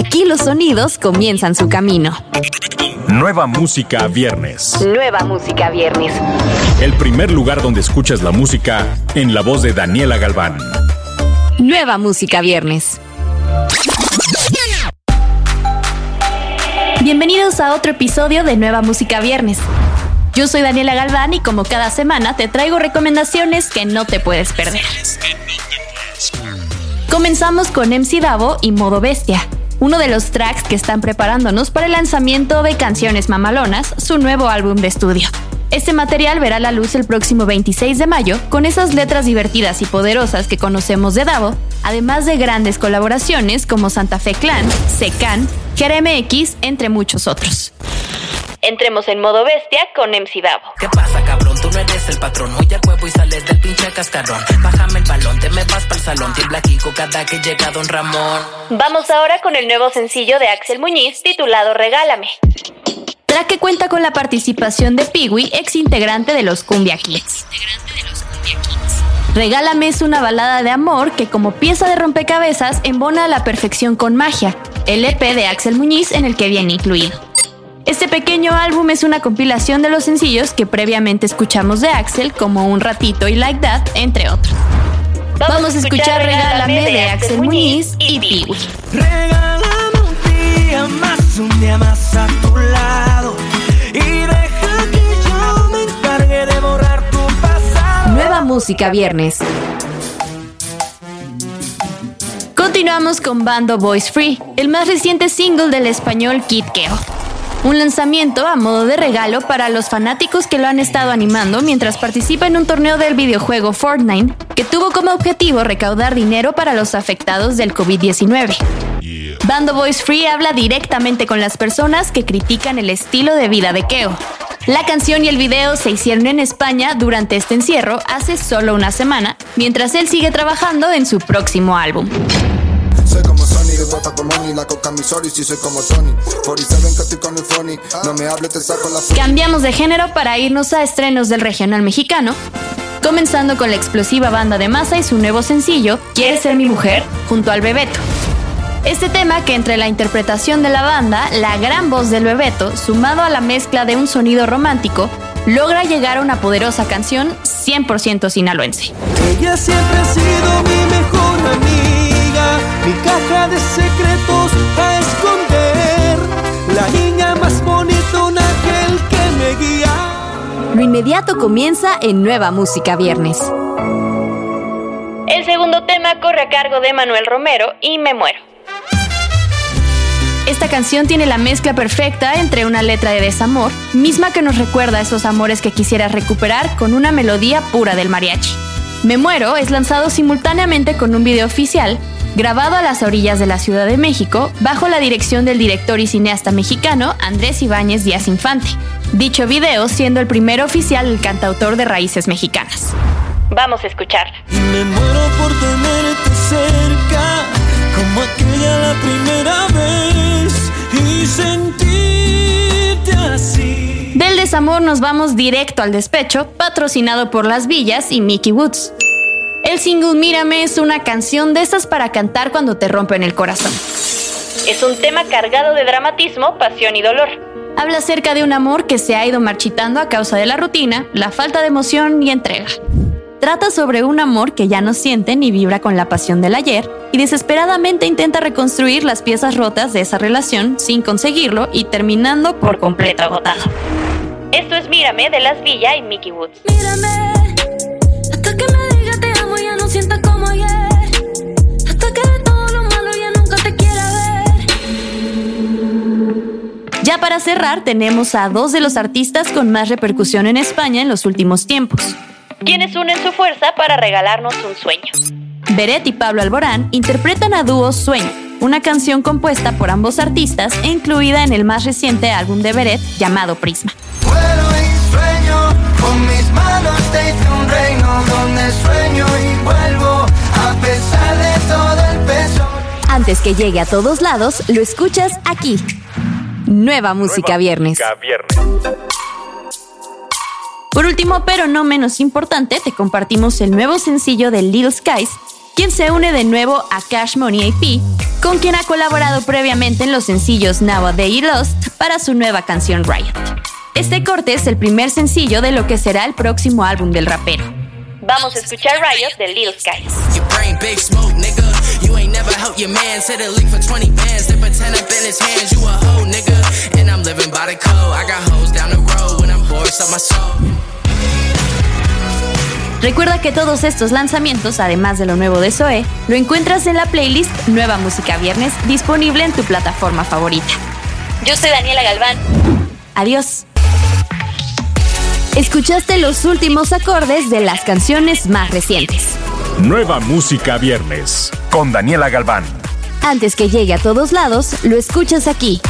Aquí los sonidos comienzan su camino. Nueva música viernes. Nueva música viernes. El primer lugar donde escuchas la música en la voz de Daniela Galván. Nueva música viernes. Bienvenidos a otro episodio de Nueva Música Viernes. Yo soy Daniela Galván y como cada semana te traigo recomendaciones que no te puedes perder. Comenzamos con MC Davo y Modo Bestia, uno de los tracks que están preparándonos para el lanzamiento de Canciones Mamalonas, su nuevo álbum de estudio. Este material verá la luz el próximo 26 de mayo con esas letras divertidas y poderosas que conocemos de Davo, además de grandes colaboraciones como Santa Fe Clan, Secan, X, entre muchos otros. Entremos en modo bestia con MC Davo. ¿Qué pasa, cabrón? Tú no eres el patrón. Hoy al huevo y sales cascarón. Bájame el balón, te me vas para el salón. Tiembla Kiko cada que llega Don Ramón. Vamos ahora con el nuevo sencillo de Axel Muñiz titulado Regálame. Track que cuenta con la participación de Piwi, ex integrante de los Cumbia Kids. Regálame es una balada de amor que como pieza de rompecabezas embona a la perfección con magia, el EP de Axel Muñiz en el que viene incluido. Este pequeño álbum es una compilación de los sencillos que previamente escuchamos de Axel, como Un Ratito y Like That, entre otros. Vamos, a escuchar Regálame de Axel Muñiz y Piwi. Regálame un día más, un día más a tu lado. Y deja que yo me encargue de borrar tu pasado. Nueva música viernes. Continuamos con Bando Boys Free, el más reciente single del español Kid Keo. Un lanzamiento a modo de regalo para los fanáticos que lo han estado animando mientras participa en un torneo del videojuego Fortnite que tuvo como objetivo recaudar dinero para los afectados del COVID-19. Bando Voice Free habla directamente con las personas que critican el estilo de vida de Keo. La canción y el video se hicieron en España durante este encierro hace solo una semana, mientras él sigue trabajando en su próximo álbum. Soy como Sony, de bota con money, la coca mi sorry, si soy como Tony. 47 que estoy con el funny, no me hables, te saco la Cambiamos de género para irnos a estrenos del regional mexicano, comenzando con la explosiva banda de masa y su nuevo sencillo, ¿Quieres ser mi mujer? junto al Bebeto. Este tema que entre la interpretación de la banda, la gran voz del Bebeto, sumado a la mezcla de un sonido romántico, logra llegar a una poderosa canción 100% sinaloense. Ella siempre ha sido mi mejor amiga, mi caja de secretos a esconder. La niña más bonita, un ángel que me guía. Lo inmediato comienza en Nueva Música Viernes. El segundo tema corre a cargo de Manuel Romero y Me Muero. Esta canción tiene la mezcla perfecta entre una letra de desamor, misma que nos recuerda a esos amores que quisieras recuperar con una melodía pura del mariachi. Me Muero es lanzado simultáneamente con un video oficial, grabado a las orillas de la Ciudad de México, bajo la dirección del director y cineasta mexicano Andrés Ibáñez Díaz Infante. Dicho video siendo el primer oficial del cantautor de raíces mexicanas. Vamos a escuchar. Me muero por tenerte cerca, como aquella la primera vez, y sentirte así. Del desamor nos vamos directo al despecho, patrocinado por Las Villas y Mickey Woods. El single Mírame es una canción de esas para cantar cuando te rompen el corazón. Es un tema cargado de dramatismo, pasión y dolor. Habla acerca de un amor que se ha ido marchitando a causa de la rutina, la falta de emoción y entrega. Trata sobre un amor que ya no siente ni vibra con la pasión del ayer y desesperadamente intenta reconstruir las piezas rotas de esa relación sin conseguirlo y terminando por completo agotado. Esto es Mírame de Las Villa y Mickey Woods. Mírame, Ya para cerrar tenemos a dos de los artistas con más repercusión en España en los últimos tiempos, quienes unen su fuerza para regalarnos un sueño. Beret y Pablo Alborán interpretan a dúo Sueño, una canción compuesta por ambos artistas e incluida en el más reciente álbum de Beret llamado Prisma. Vuelo y sueño, con mis manos te hice un reino donde sueño y vuelvo a pesar de todo el peso. Antes que llegue a todos lados, lo escuchas aquí. Nueva Música Viernes. Música viernes. Por último, pero no menos importante, te compartimos el nuevo sencillo de Lil Skies, quien se une de nuevo a Cash Money AP con quien ha colaborado previamente en los sencillos Nowadays y Lost para su nueva canción Riot. Este corte es el primer sencillo de lo que será el próximo álbum del rapero. Vamos a escuchar Riot de Lil Skies. Recuerda que todos estos lanzamientos, además de lo nuevo de Zoe, lo encuentras en la playlist Nueva Música Viernes, disponible en tu plataforma favorita. Yo soy Daniela Galván. Adiós. Escuchaste los últimos acordes de las canciones más recientes. Nueva Música Viernes con Daniela Galván. Antes que llegue a todos lados, lo escuchas aquí,